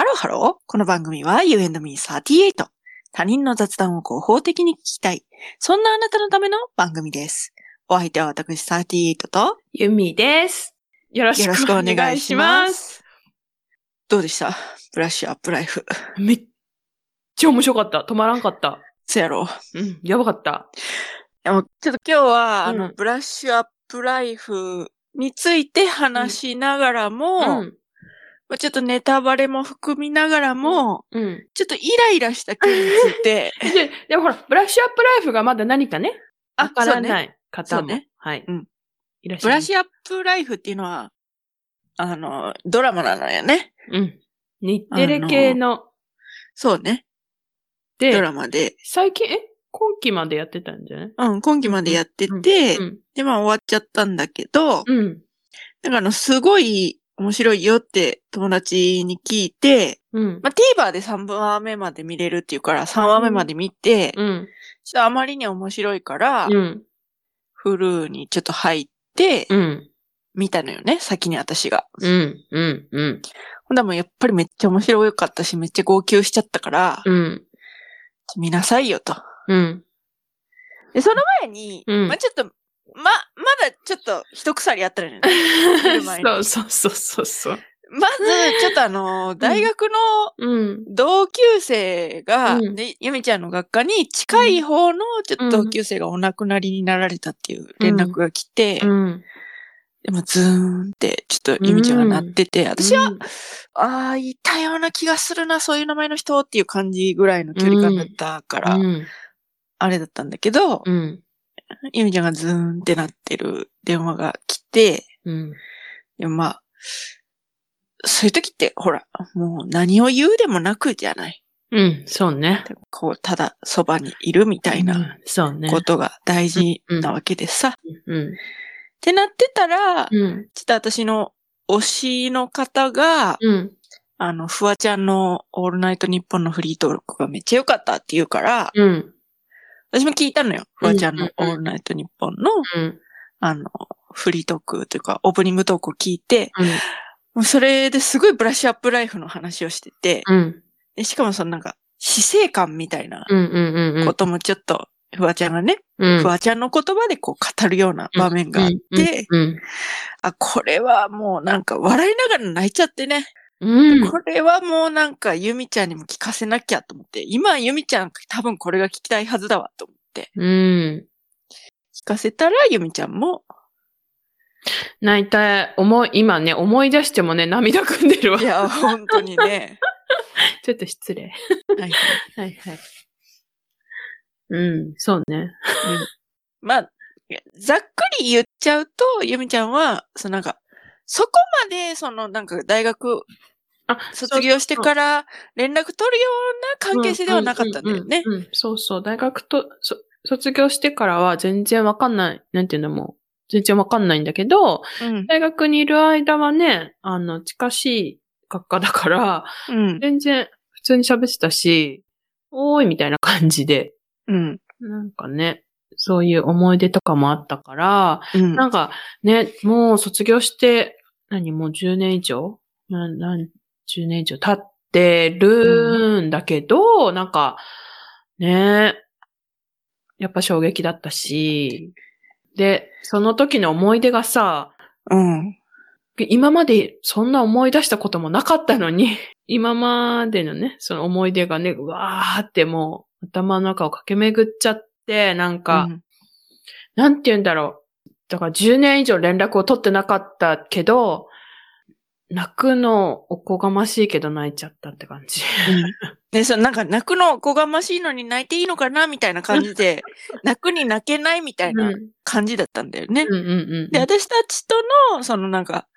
ハローハロー。この番組は You and me38。他人の雑談を合法的に聞きたい。そんなあなたのための番組です。お相手は私38とゆみです。よろしくよろしくおお願いし願いしまます。す。どうでした？ブラッシュアップライフ。めっちゃ面白かった。止まらんかった。そやろうん、やばかった。でもちょっと今日は、あの、うんブラッシュアップライフについて話しながらも、うん。まあちょっとネタバレも含みながらも、うん。ちょっとイライラした件について、で、でもほら、ブラッシュアップライフがまだ何かね、わからない方も。そうねはい。うんいらっしゃ。ブラッシュアップライフっていうのは、あの、ドラマなのよね。うん。日テレ系の、そうね。ドで、ラマで。最近、え？今期までやってたんじゃない？うん、今期までやってて、うんで、まあ終わっちゃったんだけど、うん。なんかあの、すごい面白いよって友達に聞いて、うん。まあ TVer で3話目まで見れるっていうから3話目まで見て、うん。ちょっとあまりに面白いから、うん。フルにちょっと入って、うん。見たのよね、先に私が。うん。うん。うん。ほんだもんやっぱりめっちゃ面白かったし、めっちゃ号泣しちゃったから、うん。見なさいよと。うん。で、その前に、うんまあちょっと、ま、まだちょっと一鎖あったのよね。そうそうそうそうそう。まず、ちょっとあの、大学のうん。同級生が、うんで、ゆみちゃんの学科に近い方のちょっと同級生がお亡くなりになられたっていう連絡が来て、うん。でもズーンってちょっとゆみちゃんがなってて、私は、うん、ああ、いたような気がするな、そういう名前の人っていう感じぐらいの距離感だったから、うん。あれだったんだけど、うん。ゆみちゃんがズーンってなってる電話が来て、うん。でもまあ、そういう時って、ほら、もう何を言うでもなくじゃない。うん。そうね。こう、ただそばにいるみたいなうんそうね。ことが大事なわけでさ。っうん。てなってたら、うん。ちょっと私の推しの方が、うん。あの、フワちゃんのオールナイトニッポンのフリートークがめっちゃ良かったって言うから、うん。私も聞いたのよ。フワちゃんのオールナイトニッポンの、うん。あの、フリートークというか、オープニングトークを聞いて、うん。もうそれですごいブラッシュアップライフの話をしてて、うん。でしかもそのなんか、死生観みたいな。こともちょっと、フワちゃんがね、うん。フワちゃんの言葉でこう語るような場面があって、うん。あ、これはもうなんか笑いながら泣いちゃってね。うん。これはもうなんかユミちゃんにも聞かせなきゃと思って、今ユミちゃん多分これが聞きたいはずだわと思って、うん。聞かせたらユミちゃんも、泣いた、思い、今ね、思い出してもね、涙ぐんでるわい。や、本当にね、ちょっと失礼。はいはいはい。うん。そうね。まあ、ざっくり言っちゃうと、ユミちゃんは、そのなんか、そこまで、そのなんか大学あ、卒業してから連絡取るような関係性ではなかったんだよね。そうそう。大学と、そ卒業してからは全然わかんない。なんていうのもう、全然わかんないんだけど、うん。大学にいる間はね、あの、近しい学科だから、うん。全然普通に喋ってたし、おーいみたいな感じで、うん。なんかね、そういう思い出とかもあったから、うん。なんかね、もう卒業して、何もう10年以上？ななん10年以上？経ってるんだけど、なんか、ねやっぱ衝撃だったし、で、その時の思い出がさ、うん。今までそんな思い出したこともなかったのに、今までのね、その思い出がね、うわーってもう頭の中を駆け巡っちゃって、なんか、うん。なんて言うんだろう。だから10年以上連絡を取ってなかったけど、泣くのおこがましいけど泣いちゃったって感じ。で、そのなんか泣くのおこがましいのに泣いていいのかなみたいな感じで、泣くに泣けないみたいな感じだったんだよね。で、私たちとの、そのなんか、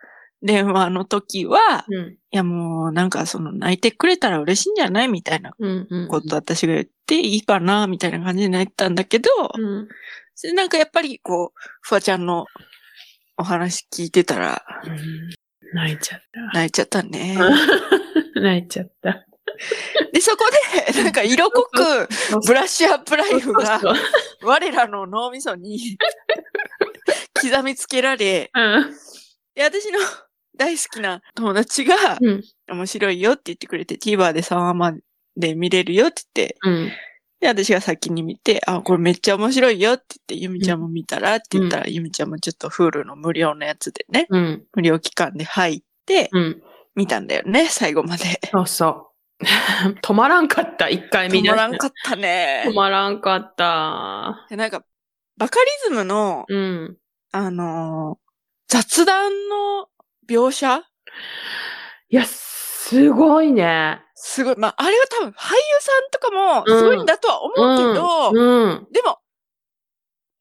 電話の時は、いうんやもうなんかその泣いてくれたら嬉しいんじゃないみたいな。こと私が言っていいかなみたいな感じで泣いてたんだけど、うんなんかやっぱりこう、フワちゃんのお話聞いてたらうん泣いちゃった。泣いちゃったね。泣いちゃった。で、そこで、なんか色濃く、ブラッシュアップライフが、我らの脳みそに 刻みつけられ、うん。で、私の大好きな友達が、うん。面白いよって言ってくれて、TVer で3話まで見れるよって言って、うん。で、私が先に見て、あ、これめっちゃ面白いよって言って、ゆみちゃんも見たらって言ったら、ゆみちゃんもちょっと Hulu の無料のやつでね、うん。無料期間で入って、うん。見たんだよね、最後まで。そうそう。止まらんかった、一回見止まらんかったね止。まらんかった。でなんか、バカリズムの、うん。あのー雑談の描写？いや、すごいね。すごい。まあ、あれは多分俳優さんとかもすごいんだとは思うけど、うん。でも、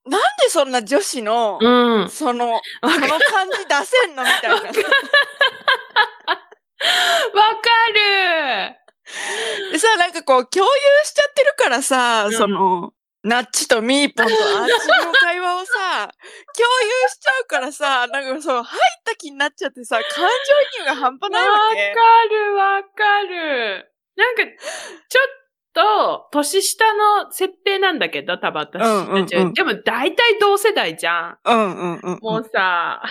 なんでそんな女子の、うん。その、その感じ出せんのみたいな。わかるでさ、なんかこう、共有しちゃってるからさ、うんその、ナッチとミーポンとアーチの会話をさ、共有しちゃうからさ、なんかそう、入った気になっちゃってさ、感情移入が半端ないわわかけ。るわかる。なんか、ちょっと、年下の設定なんだけど、多分私うんうんでも大体同世代じゃん。うんうんうん。もうさ、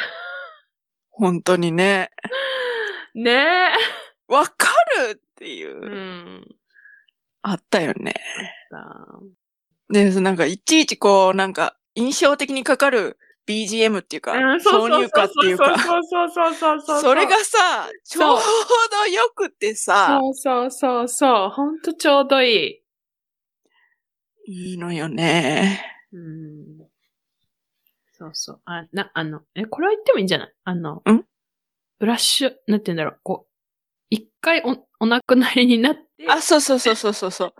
本当にね。ねわかるっていえ。う、うん。あったよね。さで、なんかいちいちこう、なんか印象的にかかる BGM っていうか、うん挿入歌っていうか、そうそうそうそうそうそう。それがさ、ちょうどよくてさ、そうそうそうそう。ほんとちょうどいい。いいのよね。うん。そうそう。あ、な、あの、え、これは言ってもいいんじゃない？あの、ん？ブラッシュ、なんて言うんだろう、こう、一回お、お亡くなりになって、あ、そうそうそうそうそうそう。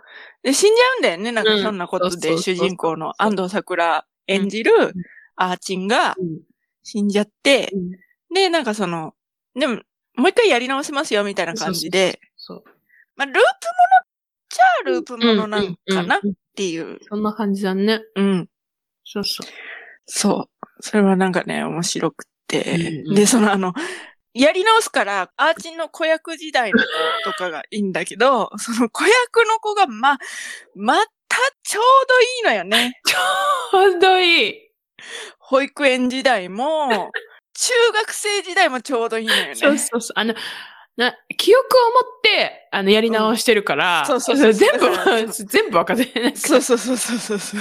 で、死んじゃうんだよね。なんかうんなことで、そうそうそうそう主人公の安藤桜演じるんアーチンがうん死んじゃって、うんで、なんかその、でも、もう一回やり直せますよ、みたいな感じで、そう。まあ、ループものっちゃループものなんかなっていう。そんな感じだね。うん。そうそう。そう。それはなんかね、面白くて。うんうんで、そのあの、やり直すから、アーチンの子役時代の子とかがいいんだけど、その子役の子が、ま、またちょうどいいのよね。ちょうどいい。保育園時代も、中学生時代もちょうどいいのよね。そうそうそう。あの、な、記憶を持って、あの、やり直してるから、うんそうそうそう全部、全部わかってない。そうそうそうそうそうそう。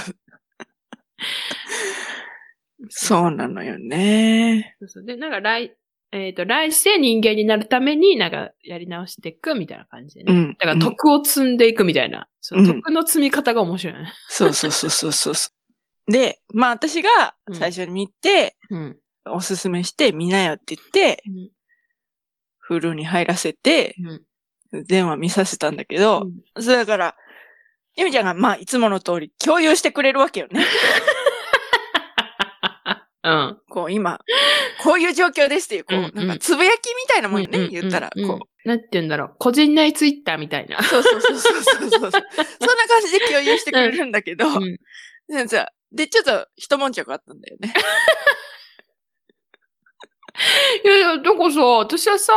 そうなのよね。そうそう。で、なんか来、えっ、と、来世人間になるためになんかやり直していくみたいな感じでね。うん。だから徳を積んでいくみたいな。そううん徳の積み方が面白いね。そうそうそうそうそうそう。で、まあ私が最初に見て、うん。おすすめして見なよって言って、フルに入らせて、うん。電話見させたんだけど、それだから、ゆみちゃんがまあいつもの通り共有してくれるわけよね。うん。こう今、こういう状況ですっていう、こう、うんうんなんかつぶやきみたいなもんよね、うん言ったら、うんうんこなんて言うんだろう。個人内ツイッターみたいなう。。そうそうそうそうそうそう。そんな感じで共有してくれるんだけど、うんで、ちょっと一悶着あったんだよね。いやいや、だからさ、私はさ、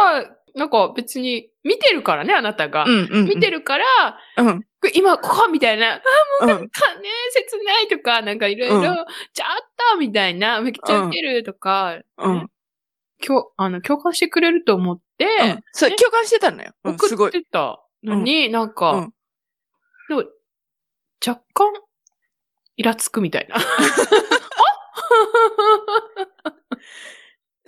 なんか別に見てるからね、あなたが。うんうん、うん。見てるから、うん。今ここみたいな、あ、うん。もうなんかね、切ないとか、なんかいろいろ、うんちゃったみたいな、めっちゃウケるとか、うん。ね共あの共感してくれると思って、うん。そう、ね共感してたのよ。うん、すごい。送ってたのに、なんか、うんでも若干、イラつくみたいな。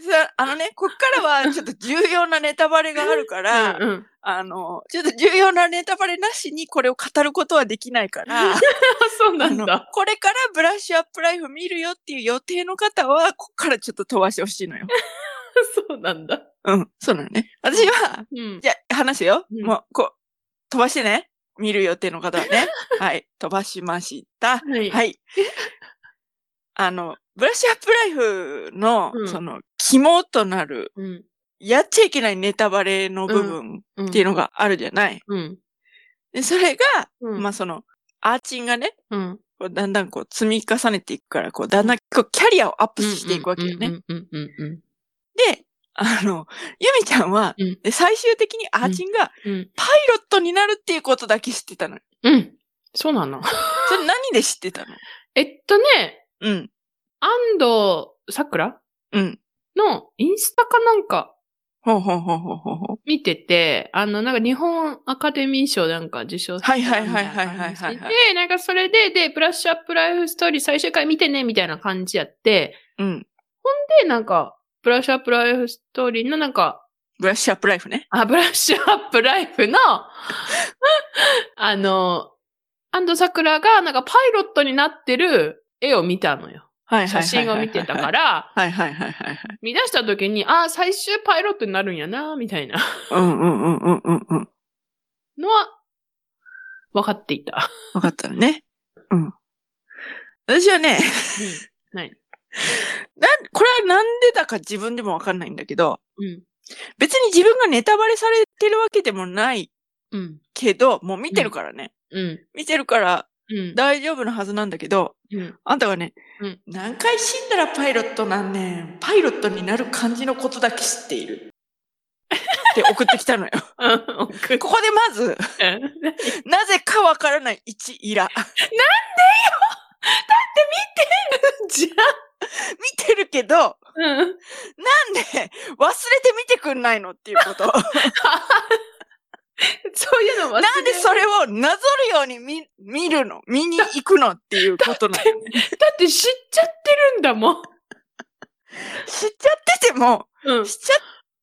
さあのね、こっからはちょっと重要なネタバレがあるから、うんうんあの、ちょっと重要なネタバレなしにこれを語ることはできないから、あ そうなんだ。これからブラッシュアップライフ見るよっていう予定の方は、こっからちょっと飛ばしてほしいのよ。そうなんだ。うん、そうなのね。私は、うん。じゃあ話すよ。うんもう、こう、飛ばしてね。見る予定の方はね。はい、飛ばしました。はい。はい。あの、ブラッシュアップライフの、うんその、肝となる、うん。やっちゃいけないネタバレの部分うん。っていうのがあるじゃない？うん。で、それが、うん。まあその、アーチンがね、うん。こうだんだんこう積み重ねていくから、こうだんだんこうキャリアをアップしていくわけよね。で、あの、ユミちゃんは、うんで最終的にアーチンがうん。パイロットになるっていうことだけ知ってたの。うん。そうなの。それ何で知ってたの？えっとね、うん。安藤桜うん。のインスタかなんかほうほうほうほうほうほう。見てて、あの、なんか日本アカデミー賞なんか受賞はいはいはいはいはいはいで、なんかそれで、で、ブラッシュアップライフストーリー最終回見てね、みたいな感じやって、うん。で、なんか、ブラッシュアップライフストーリーのなんか、ブラッシュアップライフね。あ、ブラッシュアップライフの、あの、アンドサクラがなんかパイロットになってる絵を見たのよ。はいはいはいはいはい。写真を見てたから、はいはいはいはいはい。見出した時に、あ、最終パイロットになるんやな、みたいなうんうんうんうんうんうん。のは、分かっていた。わかったのね。うん。私はね、ない。なん、これはなんでだか自分でもわかんないんだけど、うん。別に自分がネタバレされてるわけでもないうん。けど、もう見てるからね。うん。見てるからうん。大丈夫なはずなんだけど、うん。あんたがね、うん何回死んだらパイロットなんねん。パイロットになる感じのことだけ知っている。って送ってきたのよ。うん。ここでまず、なぜかわからない一イラ。じゃ見てるけど、あ、うん。なんで忘れて見てくんないのっていうこと。そういうの忘れなんでそれをなぞるように見、見るの？見に行くのっていうことなの？知っだって知っちゃってるんだもん。ちゃってても、うん知っちゃっ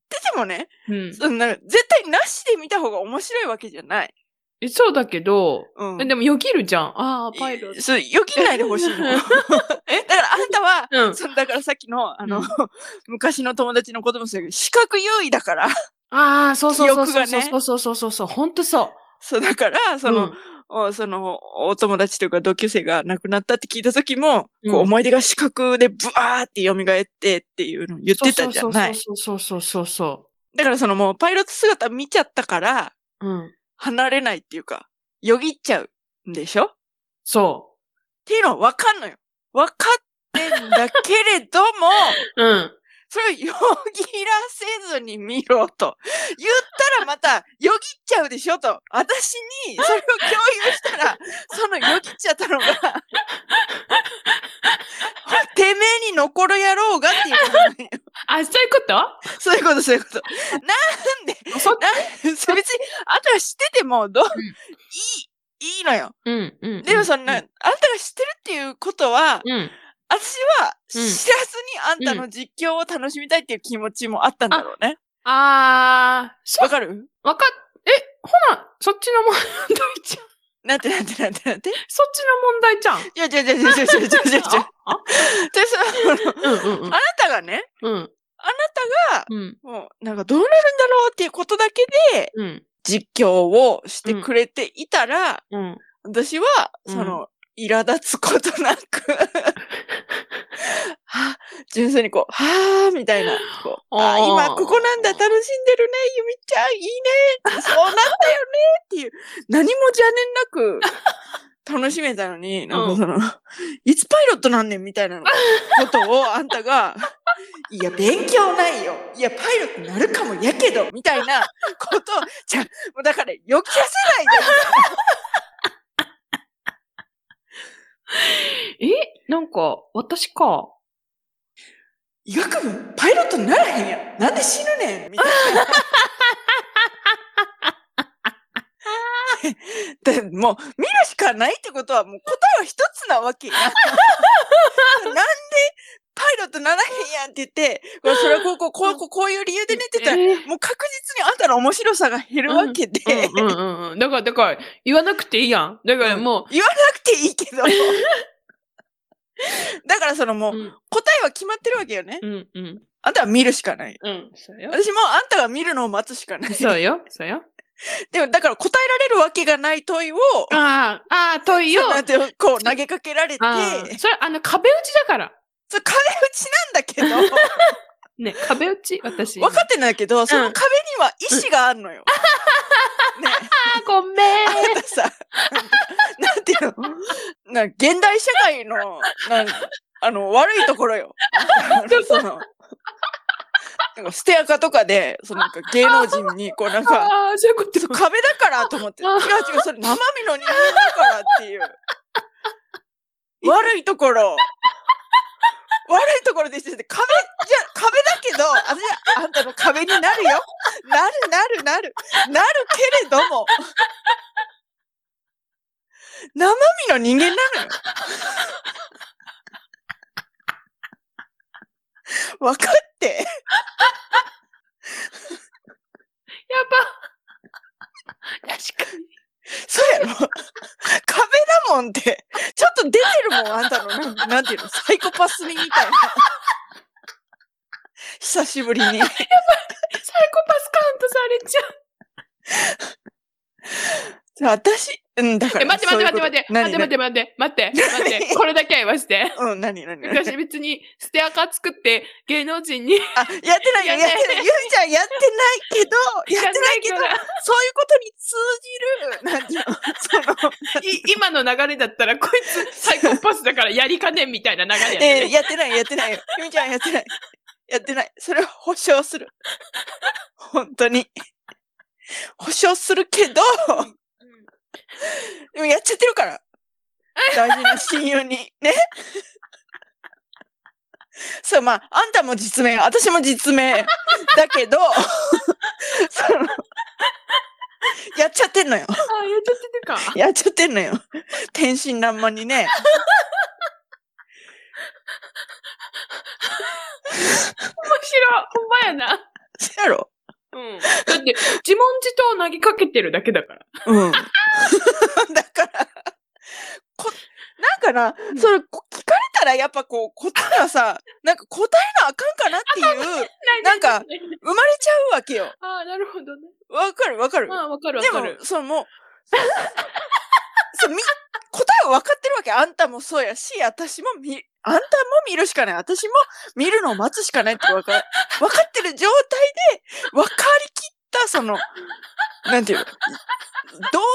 ててもね、うん。そんな、絶対なしで見た方が面白いわけじゃない。えそうだけど、うん。えでもよぎるじゃん。ああ、パイロット。そう、よぎんないでほしいの。えだからあんたは、うん。そのだからさっきの、あの、うん昔の友達のこともそうだけど、視覚優位だから、ああ、そうそうそうそう記憶がねそうそうそうそうそう。ほんとそそうだから、う。その、うんおその、お友達というか同級生が亡くなったって聞いた時も、うんこう思い出が視覚でブワーって蘇ってっていうのを言ってたじゃない。そうそうそうそうそだからそのもうパイロット姿見ちゃったから、う。うん。離れないっていうか、よぎっちゃうんでしょ？っそていうのはわかんのよ。わかってんだけれども、う。うん。それをよぎらせずに見ろと。言ったらまた、よぎっちゃうでしょと。私にそれを共有したら、そのよぎっちゃったのが、てめえに残るやろうがっていうことなんよ。あ、そういうこと？そういうこと、そういうこと。なんで、そな別に、あんたが知ってても、どう、んいい、いいのよ。うん、うん。でもそんな、あんたが知ってるっていうことは、うん。私は知らずにあんたの実況を楽しみたいっていう気持ちもあったんだろうね。あー、そわかる？わかっ、え、ほな、そっちの問題じゃん。なんてなんてなんてなんて？そっちの問題じゃん。いや、違う違う違う違う違う違う違う。でさ、ああなたがね、うん。あなたが、うん。もう、なんかどうなるんだろうっていうことだけで、うん。実況をしてくれていたら、うん。私は、うんその、苛立つことなく、は純粋にこう、はぁーみたいな、こう、あ今ここなんだ、楽しんでるね、ゆみちゃん、いいね、そうなんだよねっていう、何も邪念なく、楽しめたのに、なんかその、いつパイロットなんねんみたいなことをあんたが、いや、勉強ないよ。いや、パイロットになるかもやけど、みたいなことを、じゃあ、もうだから、よきらせないで、え？なんか、私か。医学部？パイロットにならへんやん。なんで死ぬねんみたいな。でもう、見るしかないってことは、もう答えは一つなわけや。なんで、パイロットならへんやんって言って、それはこうこう、こうこう、こういう理由でねって言ったら、えもう確実にあんたの面白さが減るわけで、うんうんうんうん。だから、だから、言わなくていいやん。だからも言わなくていいけど。だからそのもう、う、うん、答えは決まってるわけよね。うん、うん。あんたは見るしかない。うん、そうよ。私もあんたが見るのを待つしかない。そうよ、そうよ。でも、だから答えられるわけがない問いを、ああ、ああ、問いよ。なんていうのこう投げかけられて、ああそれ、あの、壁打ちだから。それ壁打ちなんだけど、ね、壁打ち、私。分かってんだけど、その壁には意志があるのよ。ね ごめん。あんたさ、なんていうの？なんか現代社会の、なんあの、悪いところよ。その、なんかステアカとかで、そのなんか芸能人に、こうなんか、ああ、そういうこと壁だからと思って、違う違う、それ生身の人間だからっていう。悪いところ。悪いところでしてて、壁じゃ、壁だけど、私はあんたの壁になるよ。なるなるなる。なるけれども。生身の人間なのよ。分かって。やば。確かに。そうやろ壁だもんって。ちょっと出てるもん、あんたの。なんていうの？サイコパス味みたいな。久しぶりに。サイコパスカウントされちゃう。私、うん、だから。え、待って待って待って待って。待って待って待待って。待って。待って。これだけは言わして。うん、何？何？何？昔別にステアカ作って芸能人にあ、やってないよ、やってない。ゆいちゃんやってないけど、やってないけど、そういうことに通じる、なんていうの、その、い今の流れだったらこいつサイコパスだからやりかねんみたいな流れやったえーね。やってない、やってないよ。ゆいちゃんやってない。やってない。それは保証する。本当に。保証するけど、でもやっちゃってるから。大事な親友に。ね。そう、まあ、あんたも実名、私も実名。だけど、その、やっちゃってんのよ。あ、やっちゃってるか。やっちゃってんのよ。天真爛漫にね。面白い。ほんまやな。そやろうん。だって、自問自答投げかけてるだけだから。うん。だから、こ、なんかな、うんそれ、こ聞かれたらやっぱこう、こっちにはさ、なんか答えなあかんかなっていう、なんか生まれちゃうわけよ。ああ、なるほどね。わかるわかる。ああ、わかるわでかるも。、そのもう、そう、み、答えは分かってるわけ。あんたもそうやし、私も見、あんたも見るしかない。私も見るのを待つしかないって分か、分かってる状態で、分かりきった、その、なんていうの、どう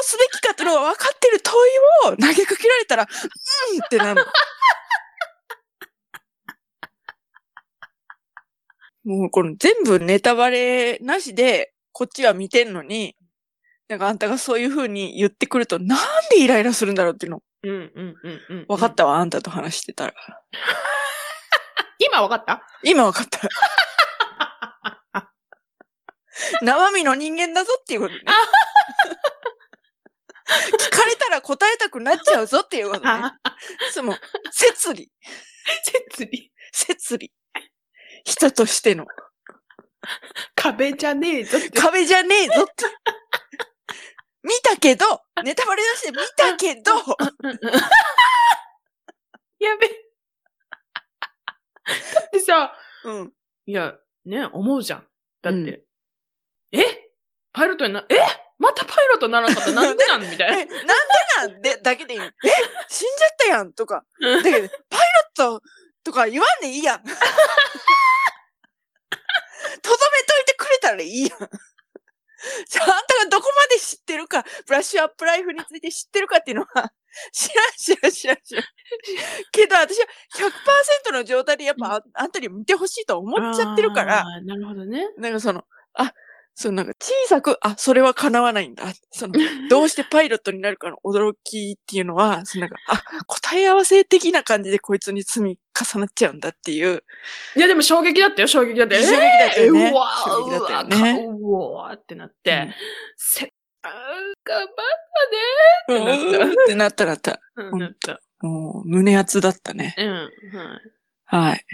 すべきかっていうのが分かってる問いを投げかけられたら、うんってなるの。もうこの全部ネタバレなしで、こっちは見てんのに、なんかあんたがそういう風に言ってくると、なんでイライラするんだろうっていうの、うんうんうんうん。分かったわ、あんたと話してたら。今わかった？今分かった。生身の人間だぞっていうことね。聞かれたら答えたくなっちゃうぞっていうことね。あ その、摂理、設理。摂理。人としての壁じゃねえぞって。壁じゃねえぞって。見たけど、ネタバレ出して見たけど、やべ。だってさ、うん。いや、ね、思うじゃん。だって、うんえ？パイロットにな、え？またパイロットにならなかった？なんでなん？みたえ、いな。なんでなん？で、だけでいいの？え、死んじゃったやんとか。だけど、パイロットとか言わんでいいやん。とどめといてくれたらいいやん。じゃあ、あんたがどこまで知ってるか、ブラッシュアップライフについて知ってるかっていうのは、知らん、知らん、知らん、知らん。けど、私は100%の状態でやっぱあ、あんたに見てほしいと思っちゃってるから。なるほどね。なんかその、あ、そのなんか小さく、あ、それは叶わないんだ。その、どうしてパイロットになるかの驚きっていうのは、そのなんか、あ、答え合わせ的な感じでこいつに積み重なっちゃうんだっていう。いや、でも衝撃だったよ、衝撃だったよ。衝撃だったよねえーうわー衝撃だったよねうわってなって、うんせ、あー、頑張うんってなったなった。った。うん、なった。もう、胸熱だったね。うん、はい。はい。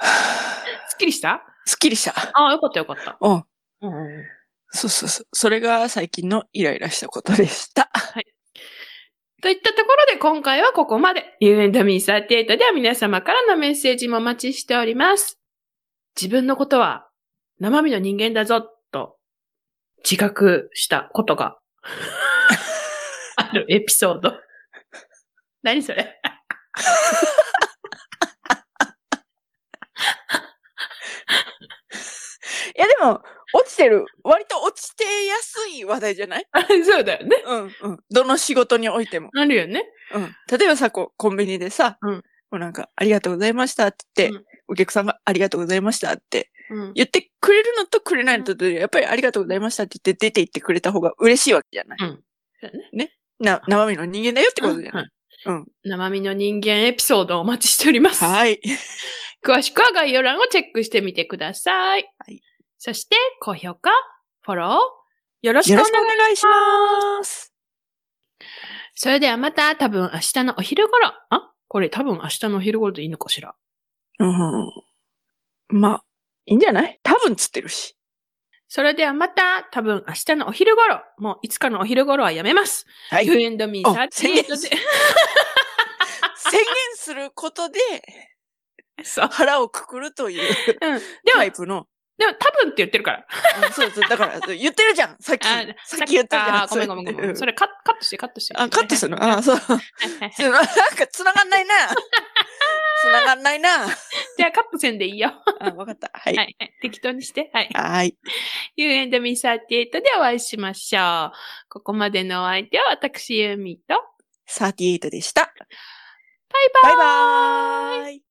すっきりした？すっきりした。ああ、よかったよかった。うん。うん。そうそうそう。それが最近のイライラしたことでした。といったところで今回はここまで。You and me38 では皆様からのメッセージもお待ちしております。自分のことは生身の人間だぞと自覚したことが あるエピソード。何それ？やでも、落ちてる。割と落ちてやすい話題じゃない？あ そうだよね。うんうん。どの仕事においても。あるよね。うん。例えばさ、こう、コンビニでさ、うんこうなんか、ありがとうございましたって言って、うんお客さんがありがとうございましたってうん。言ってくれるのとくれないのとで、やっぱりありがとうございましたって言って出て行ってくれた方が嬉しいわけじゃない。うん。そうだね。な、生身の人間だよってことじゃない？うんうん生身の人間エピソードをお待ちしております。はい。詳しくは概要欄をチェックしてみてください。はいそして、高評価、フォロー、よろしくお願いします。それではまた多分明日のお昼頃。あ？これ多分明日のお昼頃でいいのかしら。うん。まあ、いいんじゃない？多分つってるし。それではまた多分明日のお昼頃。もういつかのお昼頃はやめます。はい。You 宣 and me あ38宣言で。言することでそう。腹をくくるといううん。タイ、プの。でも多分って言ってるから。うんそうそう。だから、言ってるじゃん。さっき。あさっき言ったじゃん。あごめんごめんごめん。それ。れカットしてカットして。あ、カットするの？あ、そう。なんか繋がんないな。繋がんないな。じゃあカットせんでいいよ。あ、わかった。はい。適当にして。はい。はい。You and me38 でお会いしましょう。ここまでのお相手は私ユーミーと、38でした。バイバイバイバーイ。